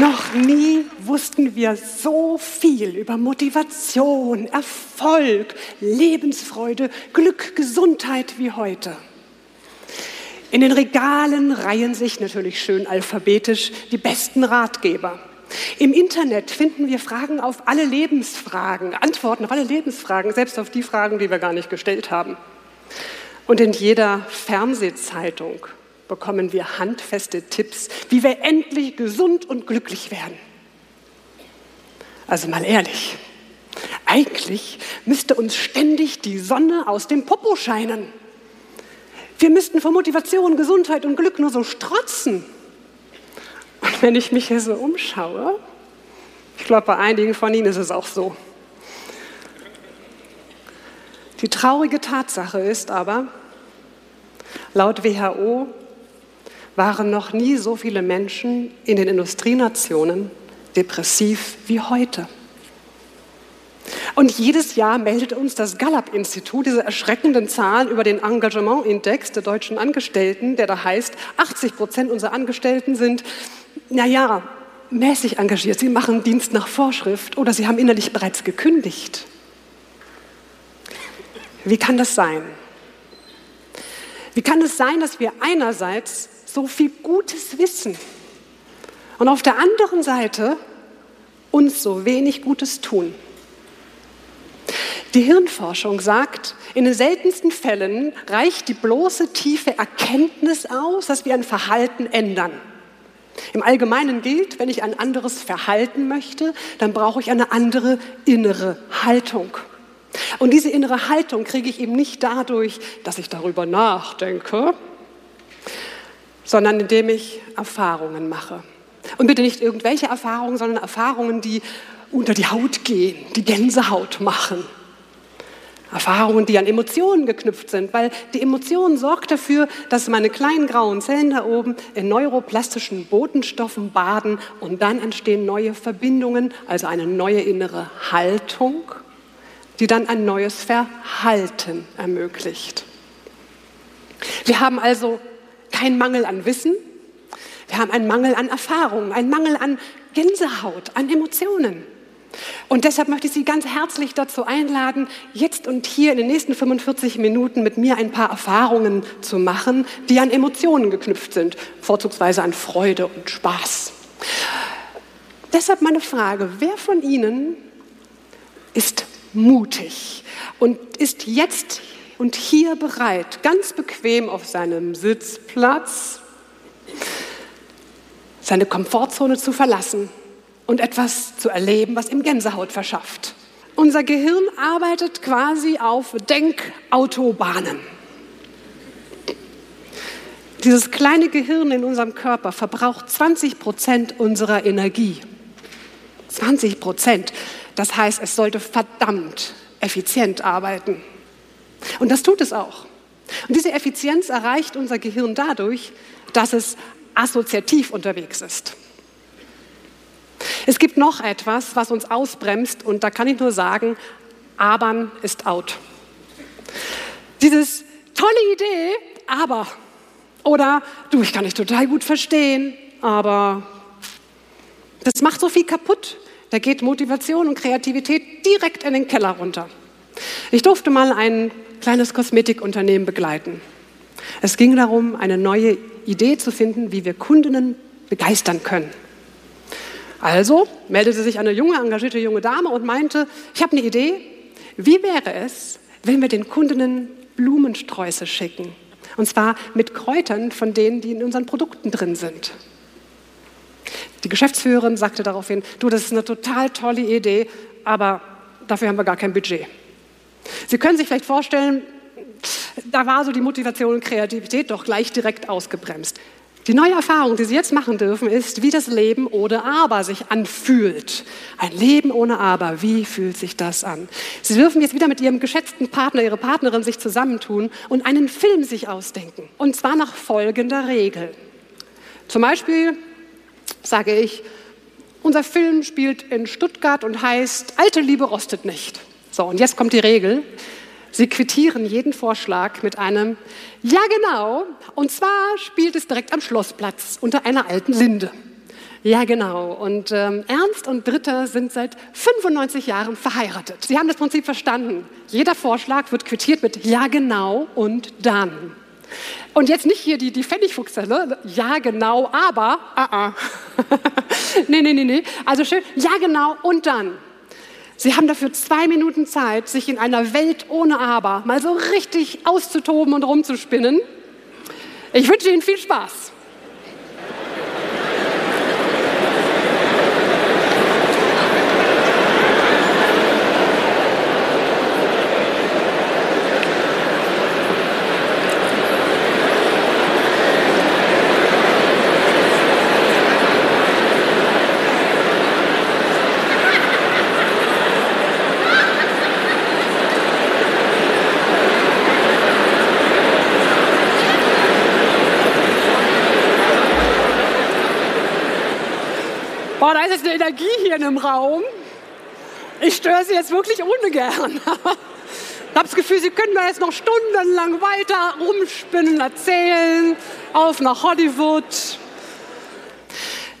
Noch nie wussten wir so viel über Motivation, Erfolg, Lebensfreude, Glück, Gesundheit wie heute. In den Regalen reihen sich natürlich schön alphabetisch die besten Ratgeber. Im Internet finden wir Fragen auf alle Lebensfragen, Antworten auf alle Lebensfragen, selbst auf die Fragen, die wir gar nicht gestellt haben. Und in jeder Fernsehzeitung bekommen wir handfeste Tipps, wie wir endlich gesund und glücklich werden. Also mal ehrlich, eigentlich müsste uns ständig die Sonne aus dem Popo scheinen. Wir müssten vor Motivation, Gesundheit und Glück nur so strotzen. Und wenn ich mich hier so umschaue, ich glaube, bei einigen von Ihnen ist es auch so. Die traurige Tatsache ist aber, laut WHO waren noch nie so viele Menschen in den Industrienationen depressiv wie heute. Und jedes Jahr meldet uns das Gallup-Institut diese erschreckenden Zahlen über den Engagementindex der deutschen Angestellten, der da heißt, 80 Prozent unserer Angestellten sind, naja, mäßig engagiert. Sie machen Dienst nach Vorschrift oder sie haben innerlich bereits gekündigt. Wie kann das sein? Wie kann es sein, dass wir einerseits so viel Gutes wissen und auf der anderen Seite uns so wenig Gutes tun. Die Hirnforschung sagt, in den seltensten Fällen reicht die bloße tiefe Erkenntnis aus, dass wir ein Verhalten ändern. Im Allgemeinen gilt, wenn ich ein anderes Verhalten möchte, dann brauche ich eine andere innere Haltung. Und diese innere Haltung kriege ich eben nicht dadurch, dass ich darüber nachdenke, sondern indem ich Erfahrungen mache. Und bitte nicht irgendwelche Erfahrungen, sondern Erfahrungen, die unter die Haut gehen, die Gänsehaut machen. Erfahrungen, die an Emotionen geknüpft sind, weil die Emotion sorgt dafür, dass meine kleinen grauen Zellen da oben in neuroplastischen Botenstoffen baden und dann entstehen neue Verbindungen, also eine neue innere Haltung, die dann ein neues Verhalten ermöglicht. Wir haben also keinen Mangel an Wissen, wir haben einen Mangel an Erfahrung, einen Mangel an Gänsehaut, an Emotionen. Und deshalb möchte ich Sie ganz herzlich dazu einladen, jetzt und hier in den nächsten 45 Minuten mit mir ein paar Erfahrungen zu machen, die an Emotionen geknüpft sind, vorzugsweise an Freude und Spaß. Deshalb meine Frage, wer von Ihnen ist mutig und ist jetzt und hier bereit, ganz bequem auf seinem Sitzplatz seine Komfortzone zu verlassen und etwas zu erleben, was ihm Gänsehaut verschafft. Unser Gehirn arbeitet quasi auf Denkautobahnen. Dieses kleine Gehirn in unserem Körper verbraucht 20 Prozent unserer Energie. 20 Prozent. Das heißt, es sollte verdammt effizient arbeiten. Und das tut es auch. Und diese Effizienz erreicht unser Gehirn dadurch, dass es assoziativ unterwegs ist. Es gibt noch etwas, was uns ausbremst und da kann ich nur sagen, Abern ist out. Dieses tolle Idee, aber oder du, ich kann dich total gut verstehen, aber das macht so viel kaputt. Da geht Motivation und Kreativität direkt in den Keller runter. Ich durfte mal ein kleines Kosmetikunternehmen begleiten. Es ging darum, eine neue Idee zu finden, wie wir Kundinnen begeistern können. Also meldete sich eine junge, engagierte junge Dame und meinte, ich habe eine Idee, wie wäre es, wenn wir den Kundinnen Blumensträuße schicken? Und zwar mit Kräutern von denen, die in unseren Produkten drin sind. Die Geschäftsführerin sagte daraufhin, du, das ist eine total tolle Idee, aber dafür haben wir gar kein Budget. Sie können sich vielleicht vorstellen, Da war so die Motivation und Kreativität doch gleich direkt ausgebremst. Die neue Erfahrung, die Sie jetzt machen dürfen, ist, wie das Leben ohne Aber sich anfühlt. Ein Leben ohne Aber, wie fühlt sich das an? Sie dürfen jetzt wieder mit Ihrem geschätzten Partner, Ihrer Partnerin sich zusammentun und einen Film sich ausdenken. Und zwar nach folgender Regel. Zum Beispiel sage ich, unser Film spielt in Stuttgart und heißt Alte Liebe rostet nicht. So, und jetzt kommt die Regel. Sie quittieren jeden Vorschlag mit einem Ja genau. Und zwar spielt es direkt am Schlossplatz unter einer alten Linde. Ja genau. Und ähm, Ernst und Britta sind seit 95 Jahren verheiratet. Sie haben das Prinzip verstanden. Jeder Vorschlag wird quittiert mit Ja genau und dann. Und jetzt nicht hier die, die Pfennigfuchselle, ja genau, aber, ah, ah. nee, nee, nee, nee. Also schön, ja genau und dann. Sie haben dafür zwei Minuten Zeit, sich in einer Welt ohne Aber mal so richtig auszutoben und rumzuspinnen. Ich wünsche Ihnen viel Spaß. Boah, da ist jetzt eine Energie hier in dem Raum. Ich störe Sie jetzt wirklich ungern. Ich habe das Gefühl, Sie können da jetzt noch stundenlang weiter rumspinnen, erzählen, auf nach Hollywood.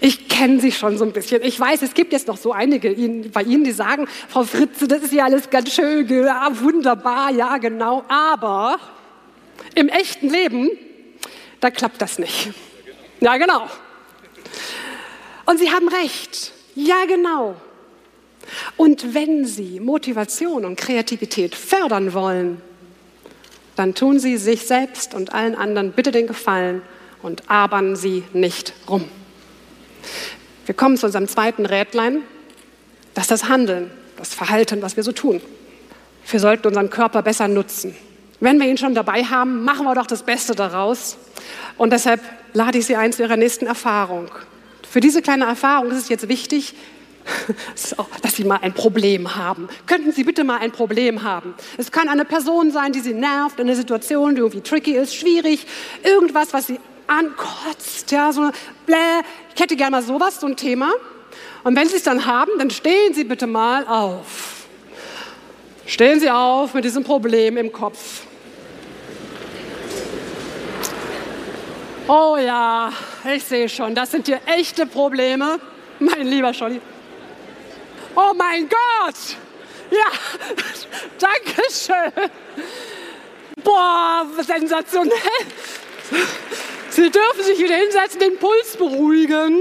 Ich kenne Sie schon so ein bisschen. Ich weiß, es gibt jetzt noch so einige bei Ihnen, die sagen, Frau Fritze, das ist ja alles ganz schön, ja, wunderbar, ja genau. Aber im echten Leben, da klappt das nicht. Ja genau. Und Sie haben recht. Ja, genau. Und wenn Sie Motivation und Kreativität fördern wollen, dann tun Sie sich selbst und allen anderen bitte den Gefallen und abern Sie nicht rum. Wir kommen zu unserem zweiten Rädlein, das ist das Handeln, das Verhalten, was wir so tun. Wir sollten unseren Körper besser nutzen. Wenn wir ihn schon dabei haben, machen wir doch das Beste daraus. Und deshalb lade ich Sie ein zu Ihrer nächsten Erfahrung. Für diese kleine Erfahrung ist es jetzt wichtig, dass Sie mal ein Problem haben. Könnten Sie bitte mal ein Problem haben? Es kann eine Person sein, die Sie nervt, eine Situation, die irgendwie tricky ist, schwierig, irgendwas, was Sie ankotzt, ja, so bläh. Ich hätte gerne mal sowas, so ein Thema. Und wenn Sie es dann haben, dann stehen Sie bitte mal auf. Stehen Sie auf mit diesem Problem im Kopf. Oh ja, ich sehe schon, das sind hier echte Probleme, mein lieber Scholli. Oh mein Gott! Ja, danke schön. Boah, sensationell. Sie dürfen sich wieder hinsetzen, den Puls beruhigen.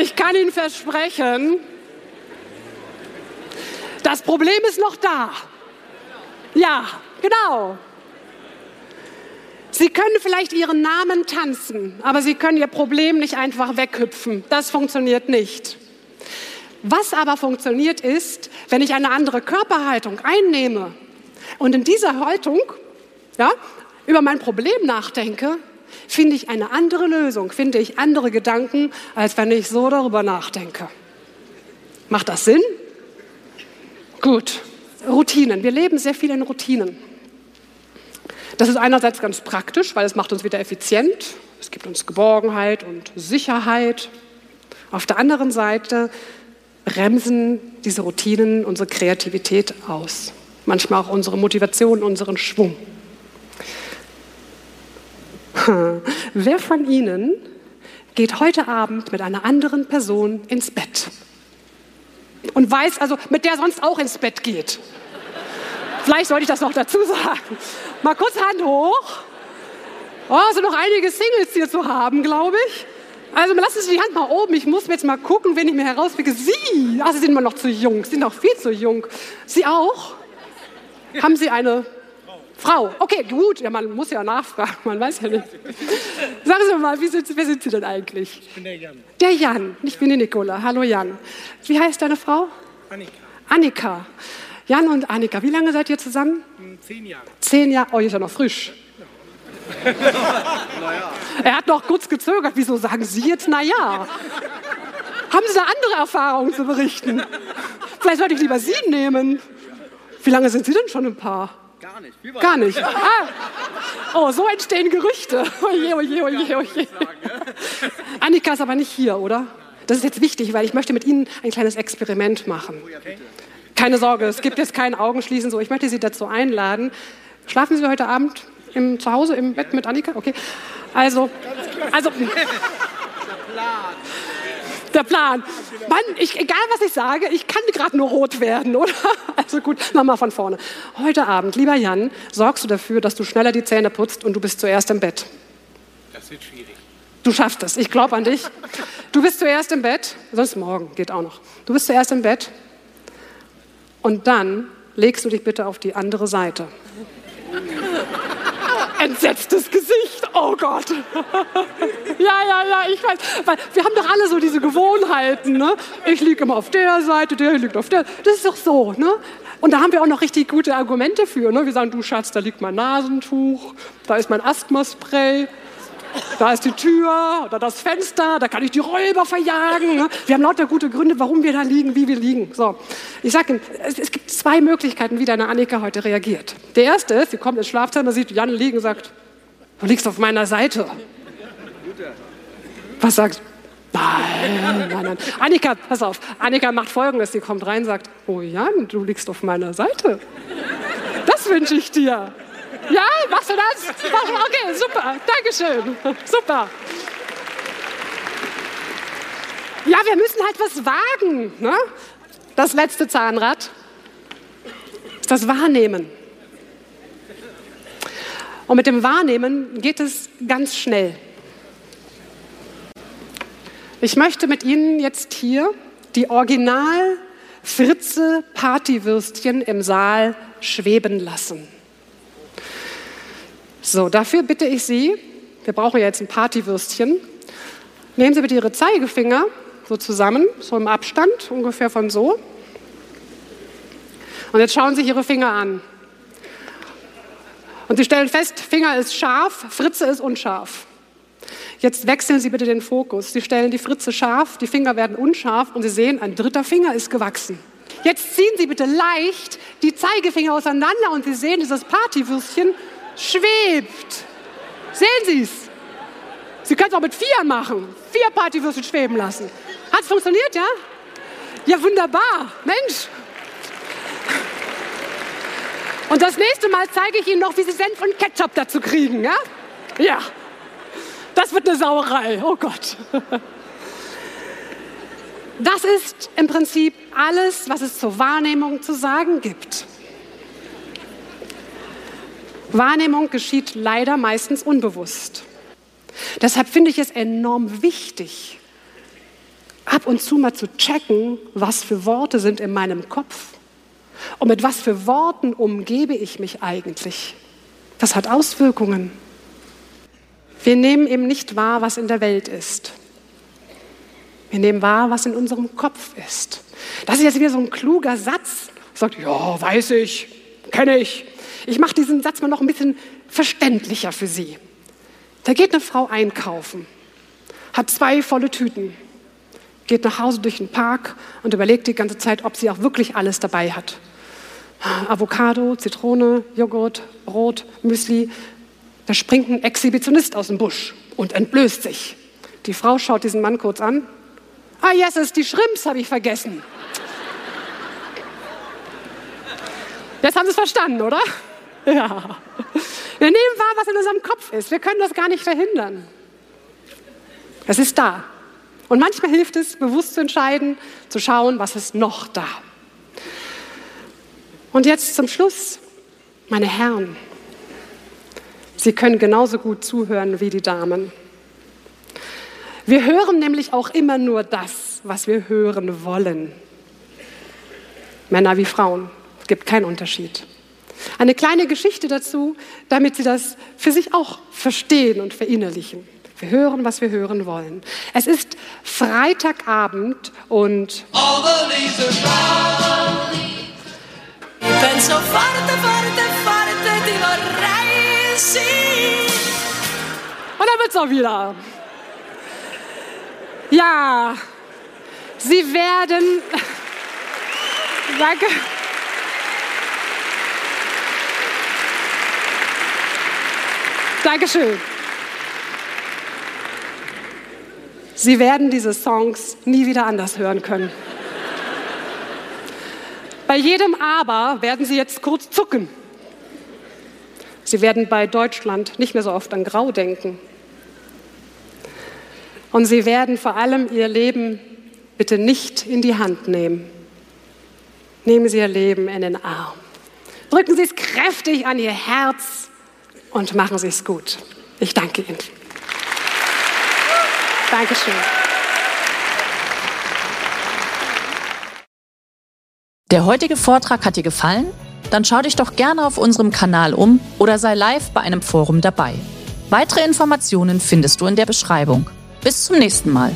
Ich kann Ihnen versprechen, das Problem ist noch da. Ja, genau. Sie können vielleicht Ihren Namen tanzen, aber Sie können Ihr Problem nicht einfach weghüpfen. Das funktioniert nicht. Was aber funktioniert ist, wenn ich eine andere Körperhaltung einnehme und in dieser Haltung ja, über mein Problem nachdenke, finde ich eine andere Lösung, finde ich andere Gedanken, als wenn ich so darüber nachdenke. Macht das Sinn? Gut. Routinen. Wir leben sehr viel in Routinen. Das ist einerseits ganz praktisch, weil es macht uns wieder effizient. Es gibt uns Geborgenheit und Sicherheit. Auf der anderen Seite bremsen diese Routinen unsere Kreativität aus. Manchmal auch unsere Motivation, unseren Schwung. Wer von Ihnen geht heute Abend mit einer anderen Person ins Bett? Und weiß also, mit der sonst auch ins Bett geht? Vielleicht sollte ich das noch dazu sagen. Mal kurz Hand hoch. Oh, sind noch einige Singles hier zu haben, glaube ich. Also lassen Sie die Hand mal oben. Ich muss jetzt mal gucken, wenn ich mir herauspicke. Sie, Sie sind immer noch zu jung. Sie sind noch viel zu jung. Sie auch? Haben Sie eine Frau? Okay, gut. Ja, man muss ja nachfragen. Man weiß ja nicht. Sagen Sie mal, wie sind, wer sind Sie denn eigentlich? Ich bin der Jan. Der Jan. Ich bin die Nicola. Hallo Jan. Wie heißt deine Frau? Annika. Annika. Jan und Annika, wie lange seid ihr zusammen? Zehn Jahre. Zehn Jahre. Oh, ihr ist ja noch frisch. Er hat noch kurz gezögert. Wieso sagen Sie jetzt na ja? Haben Sie da andere Erfahrungen zu berichten? Vielleicht sollte ich lieber Sie nehmen. Wie lange sind Sie denn schon ein Paar? Gar nicht. Gar nicht. Ah. Oh, so entstehen Gerüchte. Oje, oje, oje, oje. Annika ist aber nicht hier, oder? Das ist jetzt wichtig, weil ich möchte mit Ihnen ein kleines Experiment machen. Keine Sorge, es gibt jetzt kein Augenschließen. So, ich möchte Sie dazu einladen. Schlafen Sie heute Abend im, zu Hause im Bett mit Annika? Okay. Also, also. Der Plan. Mann, ich, egal was ich sage, ich kann gerade nur rot werden, oder? Also gut, nochmal von vorne. Heute Abend, lieber Jan, sorgst du dafür, dass du schneller die Zähne putzt und du bist zuerst im Bett. Das wird schwierig. Du schaffst es, ich glaube an dich. Du bist zuerst im Bett, sonst morgen geht auch noch. Du bist zuerst im Bett und dann legst du dich bitte auf die andere Seite. Entsetztes Gesicht, oh Gott. Ja, ja, ja, ich weiß. Weil wir haben doch alle so diese Gewohnheiten. Ne? Ich liege immer auf der Seite, der liegt auf der. Das ist doch so. Ne? Und da haben wir auch noch richtig gute Argumente für. Ne? Wir sagen, du Schatz, da liegt mein Nasentuch, da ist mein Asthmaspray. Da ist die Tür oder das Fenster, da kann ich die Räuber verjagen. Ne? Wir haben lauter gute Gründe, warum wir da liegen, wie wir liegen. So, ich sage Ihnen, es, es gibt zwei Möglichkeiten, wie deine Annika heute reagiert. Der erste ist, sie kommt ins Schlafzimmer, sieht Jan liegen und sagt, du liegst auf meiner Seite. Was sagst du? Nein, nein, nein. Annika, pass auf. Annika macht Folgendes. Sie kommt rein und sagt, oh Jan, du liegst auf meiner Seite. Das wünsche ich dir. Ja, machst du das? Okay, super. Dankeschön. Super. Ja, wir müssen halt was wagen. Ne? Das letzte Zahnrad ist das Wahrnehmen. Und mit dem Wahrnehmen geht es ganz schnell. Ich möchte mit Ihnen jetzt hier die Original Fritze Partywürstchen im Saal schweben lassen. So, dafür bitte ich Sie, wir brauchen ja jetzt ein Partywürstchen, nehmen Sie bitte Ihre Zeigefinger so zusammen, so im Abstand, ungefähr von so. Und jetzt schauen Sie sich Ihre Finger an. Und Sie stellen fest, Finger ist scharf, Fritze ist unscharf. Jetzt wechseln Sie bitte den Fokus. Sie stellen die Fritze scharf, die Finger werden unscharf und Sie sehen, ein dritter Finger ist gewachsen. Jetzt ziehen Sie bitte leicht die Zeigefinger auseinander und Sie sehen dieses Partywürstchen schwebt. Sehen Sie es? Sie können es auch mit vier machen. Vier Partywürstchen schweben lassen. Hat es funktioniert, ja? Ja, wunderbar. Mensch. Und das nächste Mal zeige ich Ihnen noch, wie Sie Senf und Ketchup dazu kriegen, ja? Ja. Das wird eine Sauerei. Oh Gott. Das ist im Prinzip alles, was es zur Wahrnehmung zu sagen gibt. Wahrnehmung geschieht leider meistens unbewusst. Deshalb finde ich es enorm wichtig, ab und zu mal zu checken, was für Worte sind in meinem Kopf und mit was für Worten umgebe ich mich eigentlich. Das hat Auswirkungen. Wir nehmen eben nicht wahr, was in der Welt ist. Wir nehmen wahr, was in unserem Kopf ist. Das ist jetzt wieder so ein kluger Satz. Sagt, ja, weiß ich, kenne ich. Ich mache diesen Satz mal noch ein bisschen verständlicher für Sie. Da geht eine Frau einkaufen, hat zwei volle Tüten, geht nach Hause durch den Park und überlegt die ganze Zeit, ob sie auch wirklich alles dabei hat. Avocado, Zitrone, Joghurt, Brot, Müsli. Da springt ein Exhibitionist aus dem Busch und entblößt sich. Die Frau schaut diesen Mann kurz an. Ah, yes, die Shrimps habe ich vergessen. Jetzt haben Sie es verstanden, oder? Ja. Wir nehmen wahr, was in unserem Kopf ist. Wir können das gar nicht verhindern. Es ist da. Und manchmal hilft es, bewusst zu entscheiden, zu schauen, was ist noch da. Und jetzt zum Schluss, meine Herren, Sie können genauso gut zuhören wie die Damen. Wir hören nämlich auch immer nur das, was wir hören wollen. Männer wie Frauen. Es gibt keinen Unterschied. Eine kleine Geschichte dazu, damit Sie das für sich auch verstehen und verinnerlichen. Wir hören, was wir hören wollen. Es ist Freitagabend und Penso forte, forte, forte, ti vorrei, sì. Und dann wird's auch wieder. Ja, sie werden. Danke. Dankeschön. Sie werden diese Songs nie wieder anders hören können. Bei jedem Aber werden Sie jetzt kurz zucken. Sie werden bei Deutschland nicht mehr so oft an Grau denken. Und Sie werden vor allem Ihr Leben bitte nicht in die Hand nehmen. Nehmen Sie Ihr Leben in den Arm. Drücken Sie es kräftig an Ihr Herz und machen Sie es gut. Ich danke Ihnen. Dankeschön. Der heutige Vortrag hat dir gefallen? Dann schau dich doch gerne auf unserem Kanal um oder sei live bei einem Forum dabei. Weitere Informationen findest du in der Beschreibung. Bis zum nächsten Mal.